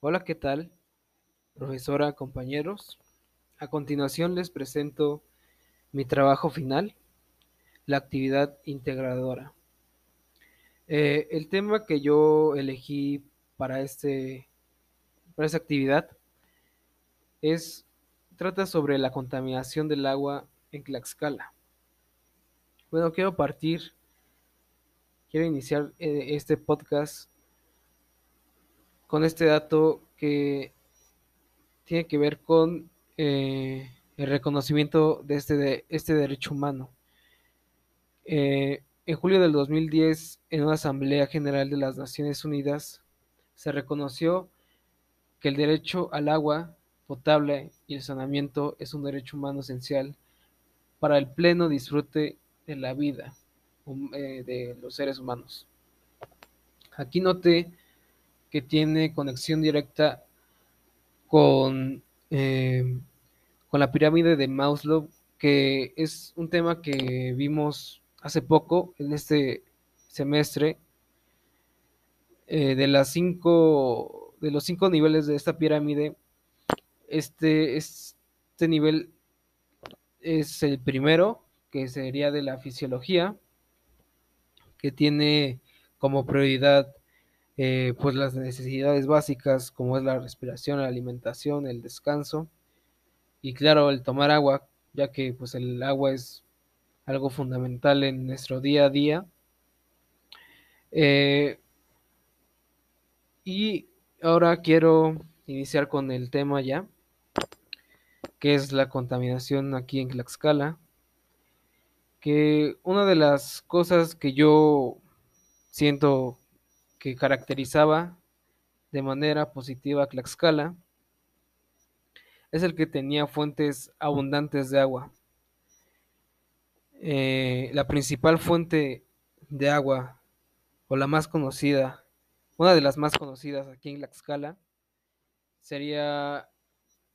Hola, ¿qué tal? Profesora, compañeros. A continuación les presento mi trabajo final, la actividad integradora. Eh, el tema que yo elegí para, este, para esta actividad es, trata sobre la contaminación del agua en Tlaxcala. Bueno, quiero partir, quiero iniciar eh, este podcast con este dato que tiene que ver con eh, el reconocimiento de este, de este derecho humano. Eh, en julio del 2010, en una Asamblea General de las Naciones Unidas, se reconoció que el derecho al agua potable y el saneamiento es un derecho humano esencial para el pleno disfrute de la vida eh, de los seres humanos. Aquí noté que tiene conexión directa con, eh, con la pirámide de Maslow, que es un tema que vimos hace poco en este semestre. Eh, de las cinco de los cinco niveles de esta pirámide, este, este nivel es el primero, que sería de la fisiología, que tiene como prioridad eh, pues las necesidades básicas como es la respiración, la alimentación, el descanso y claro, el tomar agua, ya que pues el agua es algo fundamental en nuestro día a día. Eh, y ahora quiero iniciar con el tema ya, que es la contaminación aquí en Tlaxcala. Que una de las cosas que yo siento que caracterizaba de manera positiva a Tlaxcala es el que tenía fuentes abundantes de agua. Eh, la principal fuente de agua, o la más conocida, una de las más conocidas aquí en Tlaxcala, sería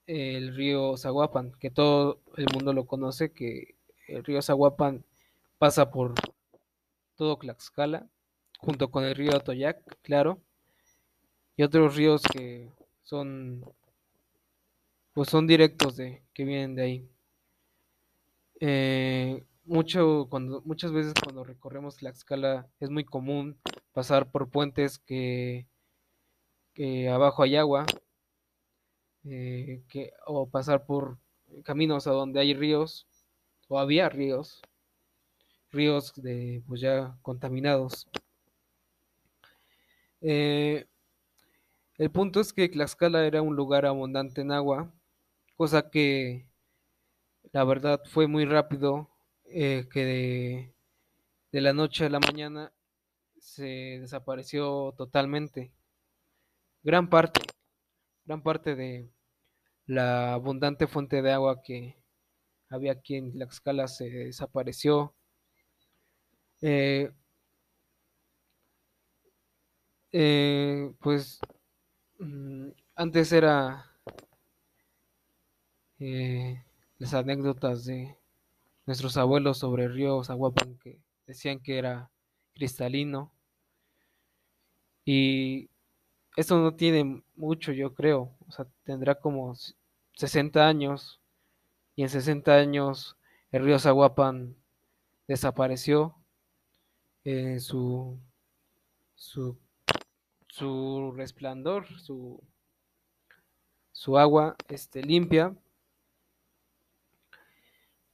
el río Zaguapan, que todo el mundo lo conoce, que el río Zaguapan pasa por todo Tlaxcala junto con el río Atoyac, claro, y otros ríos que son pues son directos de que vienen de ahí. Eh, mucho muchas veces cuando recorremos la escala es muy común pasar por puentes que, que abajo hay agua eh, que, o pasar por caminos a donde hay ríos o había ríos ríos de pues ya contaminados eh, el punto es que Tlaxcala era un lugar abundante en agua, cosa que la verdad fue muy rápido, eh, que de, la noche a la mañana se desapareció totalmente. Gran parte, gran parte de la abundante fuente de agua que había aquí en Tlaxcala se desapareció. Eh, eh, pues mm, antes era eh, las anécdotas de nuestros abuelos sobre el río Zaguapan que decían que era cristalino. Y esto no tiene mucho yo creo, o sea, tendrá como 60 años. Y en 60 años el río Zaguapan desapareció, eh, su, su su resplandor, su, su agua este, limpia.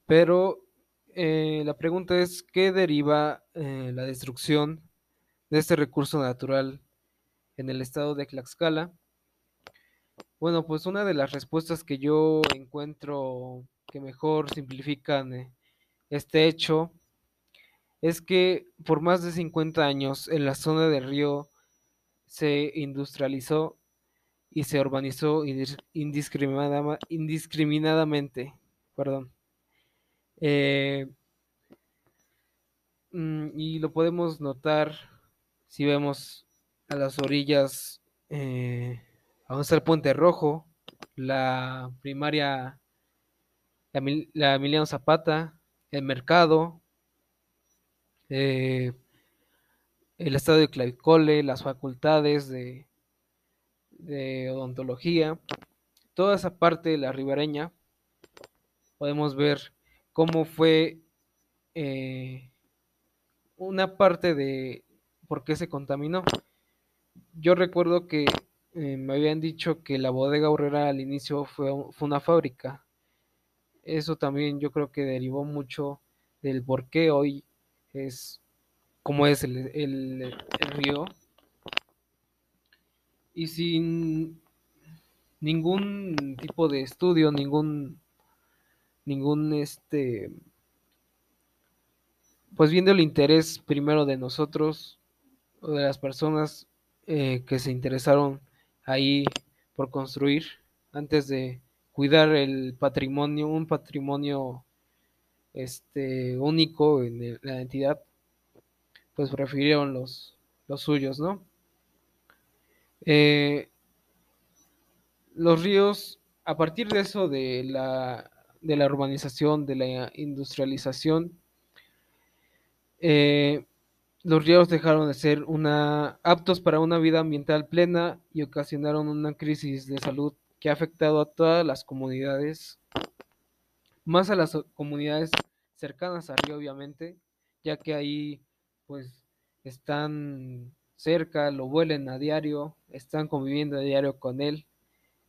Pero eh, la pregunta es, ¿qué deriva eh, la destrucción de este recurso natural en el estado de Tlaxcala? Bueno, pues una de las respuestas que yo encuentro que mejor simplifican eh, este hecho es que por más de 50 años en la zona del río se industrializó y se urbanizó indiscriminadamente. Perdón. Eh, mm, y lo podemos notar si vemos a las orillas, eh, está el puente rojo, la primaria, la, Emiliano Zapata, el mercado, eh, el estado de clavicole, las facultades de, odontología, toda esa parte de la ribereña, podemos ver cómo fue eh, una parte de por qué se contaminó. Yo recuerdo que eh, me habían dicho que la bodega horrera al inicio fue, fue, una fábrica. Eso también yo creo que derivó mucho del por qué hoy es como es el, el, río. Y sin ningún tipo de estudio, ningún ningún este pues viendo el interés primero de nosotros o de las personas eh, que se interesaron ahí por construir antes de cuidar el patrimonio, un patrimonio este único en la entidad, pues prefirieron los, los suyos, ¿no? Eh, los ríos, a partir de eso, de la, de la urbanización, de la industrialización, eh, los ríos dejaron de ser una, aptos para una vida ambiental plena y ocasionaron una crisis de salud que ha afectado a todas las comunidades, más a las comunidades cercanas al río, obviamente, ya que ahí pues están cerca, lo vuelen a diario, están conviviendo a diario con él.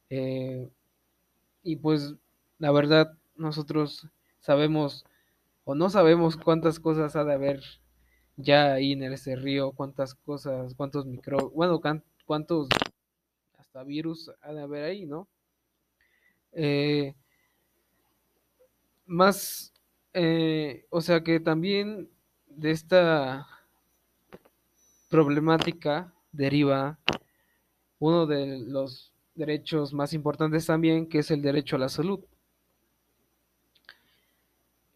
Eh, y pues la verdad nosotros sabemos o no sabemos cuántas cosas ha de haber ya ahí en ese río, cuántas cosas, cuántos micro, bueno, cuántos hasta virus ha de haber ahí, ¿no? Eh, más, eh, o sea que también de esta problemática deriva uno de los derechos más importantes también, que es el derecho a la salud.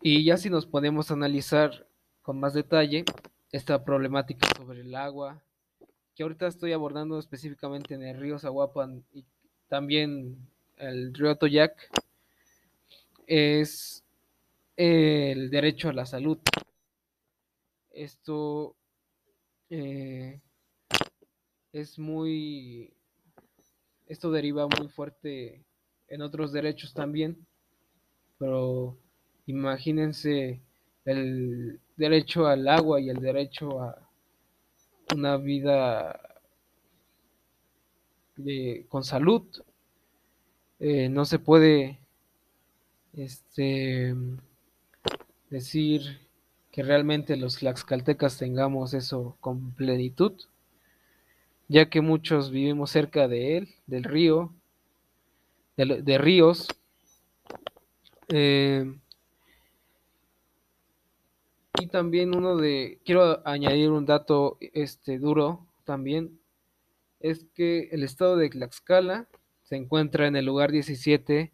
Y ya si nos podemos analizar con más detalle esta problemática sobre el agua, que ahorita estoy abordando específicamente en el río Zaguapan y también el río Toyac, es el derecho a la salud. Esto eh, es muy, esto deriva muy fuerte en otros derechos también, pero imagínense el derecho al agua y el derecho a una vida de, con salud. Eh, no se puede este, decir que realmente los tlaxcaltecas tengamos eso con plenitud, ya que muchos vivimos cerca de él, del río, de, ríos. Eh, y también uno de, quiero añadir un dato este duro también, es que el estado de Tlaxcala se encuentra en el lugar 17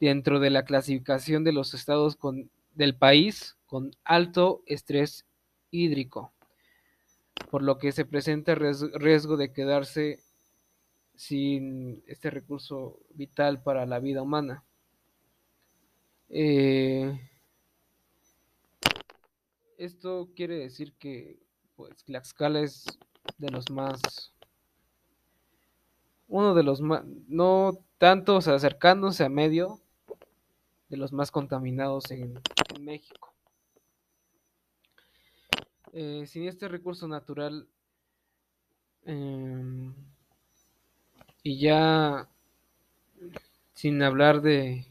dentro de la clasificación de los estados con, del país con alto estrés hídrico, por lo que se presenta riesgo de quedarse sin este recurso vital para la vida humana. Eh, esto quiere decir que pues Tlaxcala es de los más uno de los más no tanto acercándose a medio de los más contaminados en, México. Eh, sin este recurso natural eh, y ya sin hablar de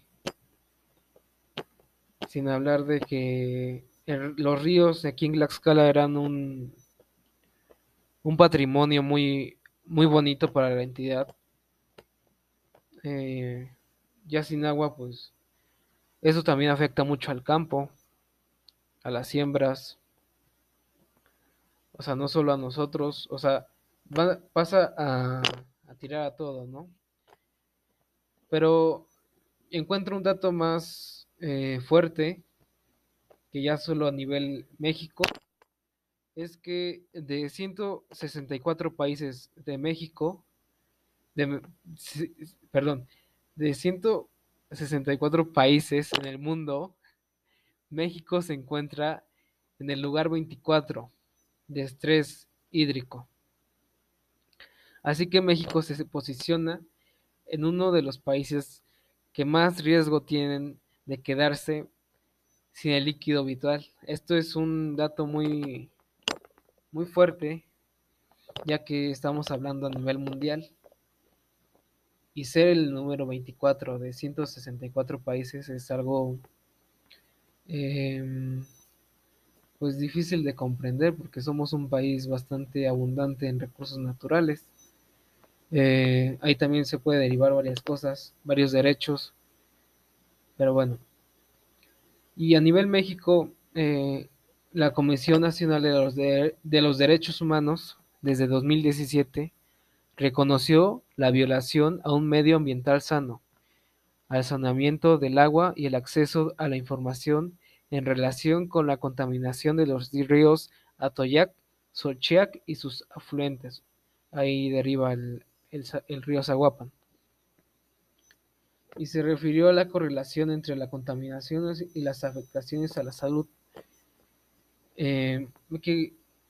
sin hablar de que los ríos aquí en Tlaxcala eran un un patrimonio muy muy bonito para la entidad. Eh, ya sin agua pues eso también afecta mucho al campo a las siembras o sea, no solo a nosotros, o sea, pasa a, tirar a todo, ¿no? Pero encuentro un dato más eh, fuerte, que ya solo a nivel México, es que de 164 países de México, perdón, de 164 países en el mundo, México se encuentra en el lugar 24 de estrés hídrico. Así que México se posiciona en uno de los países que más riesgo tienen de quedarse sin el líquido vital. Esto es un dato muy, muy fuerte, ya que estamos hablando a nivel mundial. Y ser el número 24 de 164 países es algo em, pues difícil de comprender porque somos un país bastante abundante en recursos naturales. Eh, ahí también se puede derivar varias cosas, varios derechos, pero bueno, y a nivel México, eh, la Comisión Nacional de los, de, los Derechos Humanos, desde 2017, reconoció la violación a un medio ambiental sano, al saneamiento del agua y el acceso a la información en relación con la contaminación de los ríos Atoyac, Xochiac y sus afluentes. Ahí deriva el, el río Zaguapan y se refirió a la correlación entre la contaminación y las afectaciones a la salud. Eh,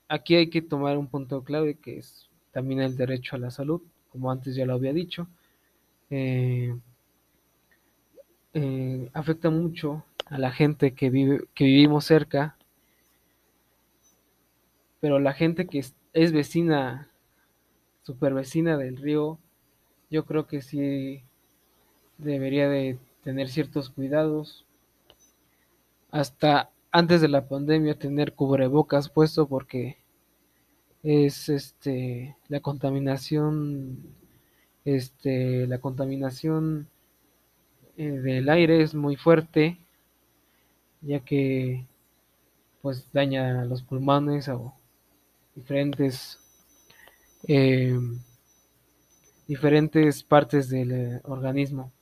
aquí hay que tomar un punto clave que es también el derecho a la salud, como antes ya lo había dicho. Eh, eh, afecta mucho a la gente que vive, que vivimos cerca, pero la gente que es, es vecina, del río, yo creo que sí debería de tener ciertos cuidados. Hasta antes de la pandemia tener cubrebocas puesto porque es este la contaminación este la contaminación eh, del aire es muy fuerte ya que pues daña los pulmones o diferentes eh, diferentes partes del organismo.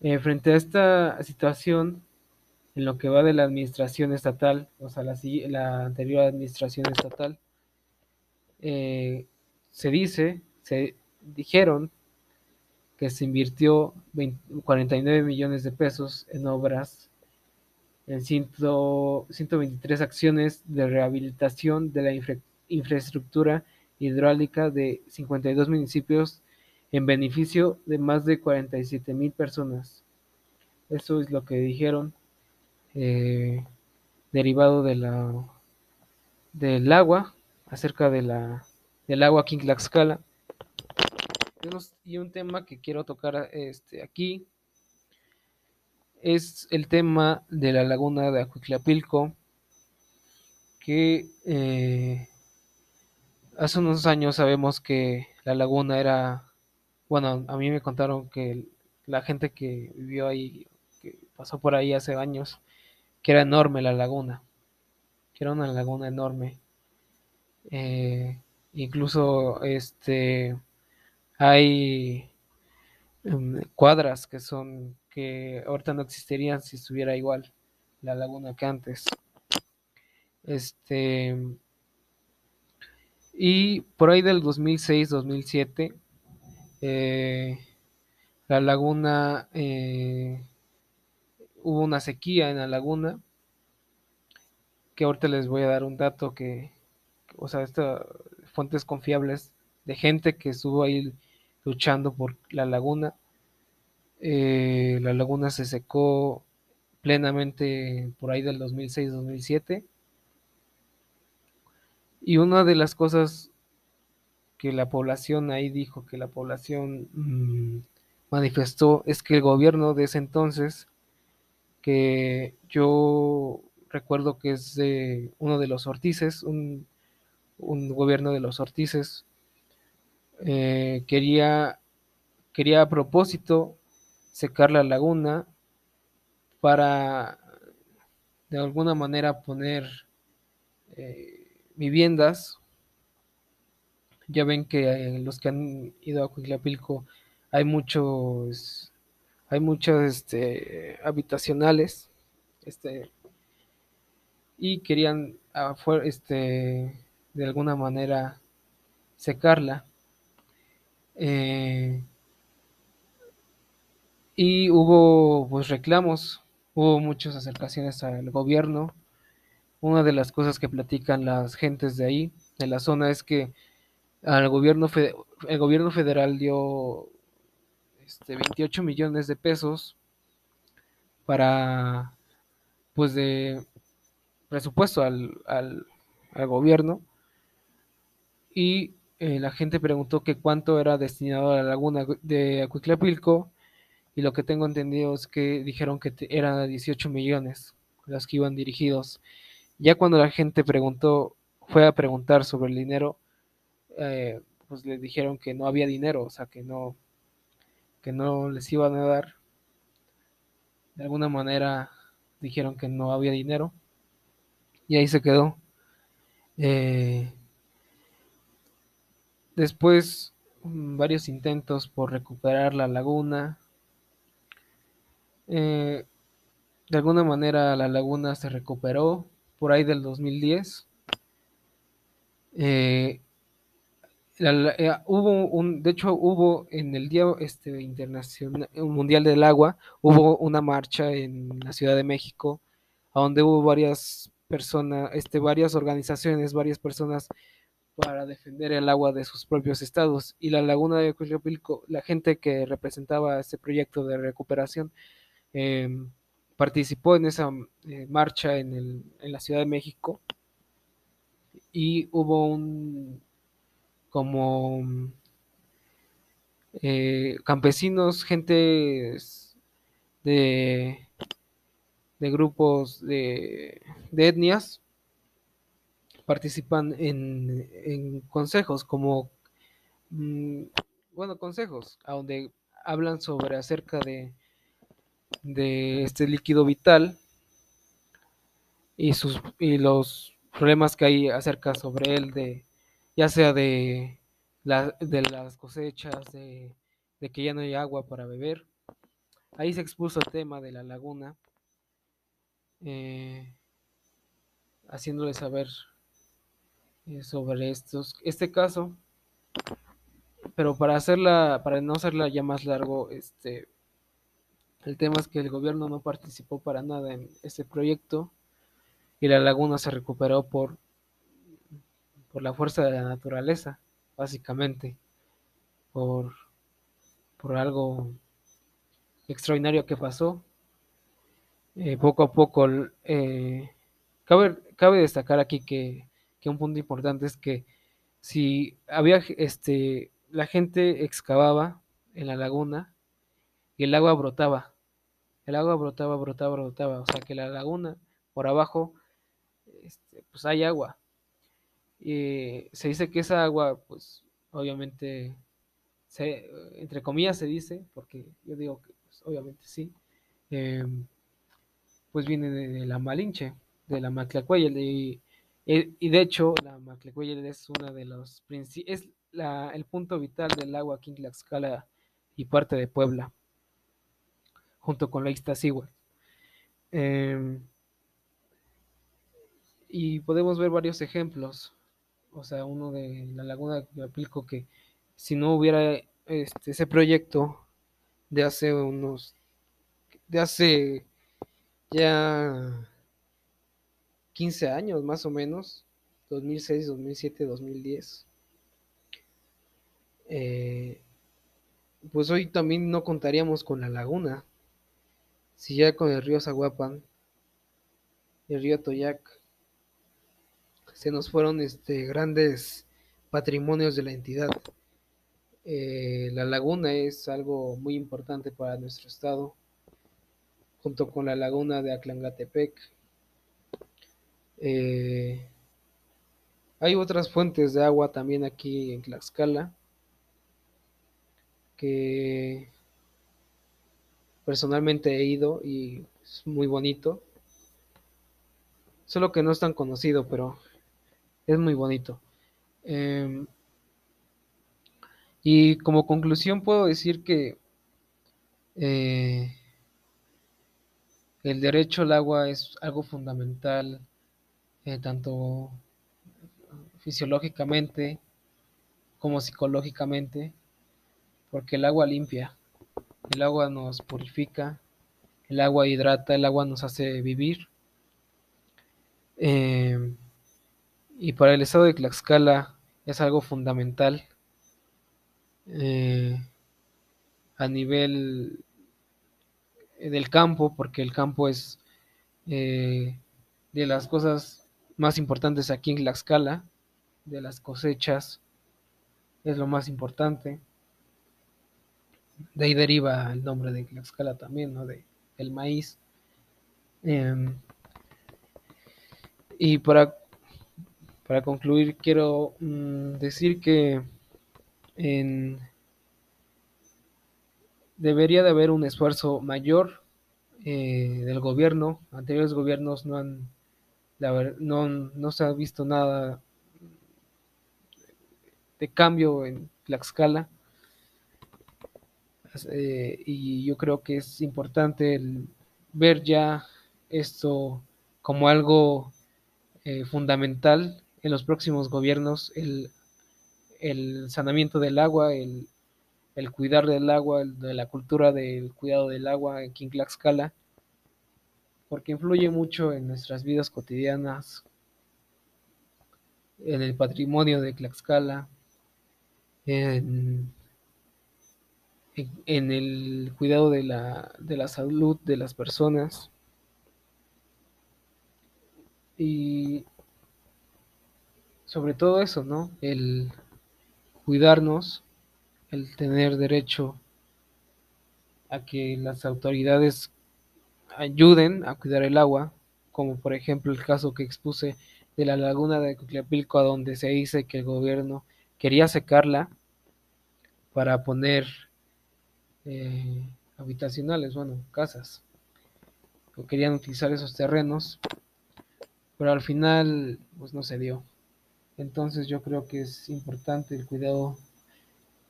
Eh, frente a esta situación, en lo que va de la administración estatal, o sea, la, anterior administración estatal, eh, se dice, se dijeron que se invirtió 49 millones de pesos en obras, en 123 acciones de rehabilitación de la infraestructura hidráulica de 52 municipios en beneficio de más de 47 mil personas. Eso es lo que dijeron, eh, derivado de la, del agua, acerca de la, del agua aquí en Tlaxcala. Y un tema que quiero tocar este, aquí es el tema de la laguna de Acuiclapilco, que eh, hace unos años sabemos que la laguna era bueno, a mí me contaron que la gente que vivió ahí, que pasó por ahí hace años, que era enorme la laguna, que era una laguna enorme. Eh, incluso este hay em, cuadras que son que ahorita no existirían si estuviera igual la laguna que antes. Este y por ahí del 2006-2007 eh, la laguna, eh, hubo una sequía en la laguna, que ahorita les voy a dar un dato que, o sea, estas fuentes confiables de gente que estuvo ahí luchando por la laguna. Eh, la laguna se secó plenamente por ahí del 2006-2007. Y una de las cosas que la población ahí dijo que la población mm, manifestó es que el gobierno de ese entonces, que yo recuerdo que es de uno de los Ortices, un, gobierno de los Ortices, eh, quería, quería a propósito secar la laguna para de alguna manera poner eh, viviendas. Ya ven que los que han ido a Cuiglapilco hay muchos, hay muchos este, habitacionales, este, y querían este, de alguna manera secarla. Eh, y hubo pues reclamos, hubo muchas acercaciones al gobierno. Una de las cosas que platican las gentes de ahí, de la zona, es que al gobierno, el gobierno federal dio este, 28 millones de pesos para, pues, de presupuesto al, al, al gobierno y eh, la gente preguntó que cuánto era destinado a la laguna de Acuitlapilco y lo que tengo entendido es que dijeron que eran 18 millones los que iban dirigidos. Ya cuando la gente preguntó, fue a preguntar sobre el dinero, eh, pues les dijeron que no había dinero, o sea, que no, que no les iban a dar. De alguna manera dijeron que no había dinero y ahí se quedó. Eh, después, mm, varios intentos por recuperar la laguna. Eh, de alguna manera la laguna se recuperó por ahí del 2010. Eh, eh, hubo un, de hecho hubo en el Día este, Internacional Mundial del Agua, hubo una marcha en la Ciudad de México, donde hubo varias personas, este, varias organizaciones, varias personas para defender el agua de sus propios estados. Y la laguna de Cuilcapilco, la gente que representaba este proyecto de recuperación, em, participó en esa eh, marcha en, el, en la Ciudad de México y hubo un como eh, campesinos, gente de, de grupos de, de etnias participan en, en consejos como mm, bueno consejos a donde hablan sobre acerca de de este líquido vital y sus y los problemas que hay acerca sobre él de ya sea de, de las cosechas de, de, que ya no hay agua para beber. Ahí se expuso el tema de la laguna eh, haciéndole saber sobre estos este caso pero para hacerla para no hacerla ya más largo este el tema es que el gobierno no participó para nada en este proyecto y la laguna se recuperó por, por la fuerza de la naturaleza, básicamente, por, por algo extraordinario que pasó. Eh, poco a poco, eh, cabe, cabe, destacar aquí que, que, un punto importante es que si había, este, la gente excavaba en la laguna y el agua brotaba, el agua brotaba, brotaba, brotaba, o sea que la laguna por abajo, este, pues hay agua. Y se dice que esa agua, pues obviamente, se, entre comillas se dice, porque yo digo que pues, obviamente sí, eh, pues viene de, la Malinche, de la Maclacueyel, y, y, de hecho la Maclacueyel es una de los es la, el punto vital del agua aquí en Tlaxcala y parte de Puebla junto con la Iztaccíhuatl. Eh, y podemos ver varios ejemplos. O sea, uno de la laguna de Apilco que si no hubiera este, ese proyecto de hace unos, de hace ya 15 años más o menos, 2006, 2007, 2010. pues hoy también no contaríamos con la laguna, si ya con el río Zaguapan, el río Toyac, se nos fueron este, grandes patrimonios de la entidad. Eh, la laguna es algo muy importante para nuestro estado, junto con la laguna de Aclangatepec. Eh, hay otras fuentes de agua también aquí en Tlaxcala que Personalmente he ido y es muy bonito. Solo que no es tan conocido, pero es muy bonito. Em, y como conclusión puedo decir que eh, el derecho al agua es algo fundamental, eh, tanto fisiológicamente como psicológicamente, porque el agua limpia. El agua nos purifica, el agua hidrata, el agua nos hace vivir. Eh, y para el estado de Tlaxcala es algo fundamental eh, a nivel del campo, porque el campo es de las cosas más importantes aquí en Tlaxcala, de las cosechas, es lo más importante. De ahí deriva el nombre de Tlaxcala también, ¿no? De el maíz. Em, y para, para concluir, quiero mm, decir que en, debería de haber un esfuerzo mayor eh, del gobierno. Anteriores gobiernos no han, no, no se ha visto nada de cambio en Tlaxcala. Eh, y yo creo que es importante ver ya esto como algo eh, fundamental en los próximos gobiernos, el, el sanamiento del agua, el, el cuidar del agua, de la cultura del cuidado del agua aquí en Tlaxcala, porque influye mucho en nuestras vidas cotidianas, en el patrimonio de Tlaxcala, en, en el cuidado de la, de la salud de las personas. Y sobre todo eso, ¿no? El cuidarnos el tener derecho a que las autoridades ayuden a cuidar el agua, como por ejemplo el caso que expuse de la laguna de Cuclapilco, donde se dice que el gobierno quería secarla para poner eh, habitacionales, bueno, casas, o querían utilizar esos terrenos, pero al final pues no se dio. Entonces yo creo que es importante el cuidado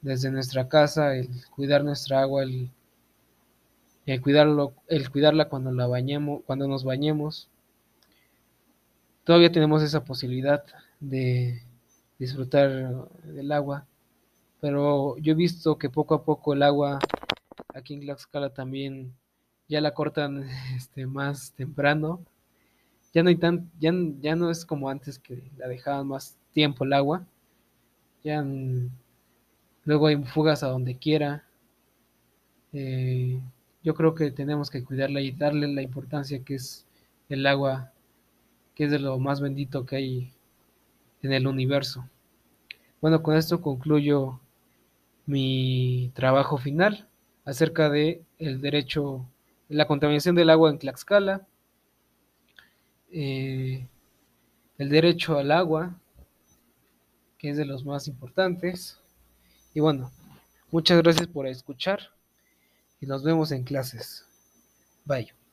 desde nuestra casa, el cuidar nuestra agua, el, cuidarlo, el cuidarla cuando la bañemos, cuando nos bañemos. Todavía tenemos esa posibilidad de disfrutar del agua, pero yo he visto que poco a poco el agua aquí en Tlaxcala también ya la cortan este, más temprano. Ya no hay tan, ya, ya no es como antes que la dejaban más tiempo el agua. Ya Luego hay fugas a donde quiera. Eh, yo creo que tenemos que cuidarla y darle la importancia que es el agua, que es de lo más bendito que hay en el universo. Bueno, con esto concluyo mi trabajo final acerca de el derecho, la contaminación del agua en Tlaxcala, eh, el derecho al agua, que es de los más importantes, y bueno, muchas gracias por escuchar y nos vemos en clases. Bye.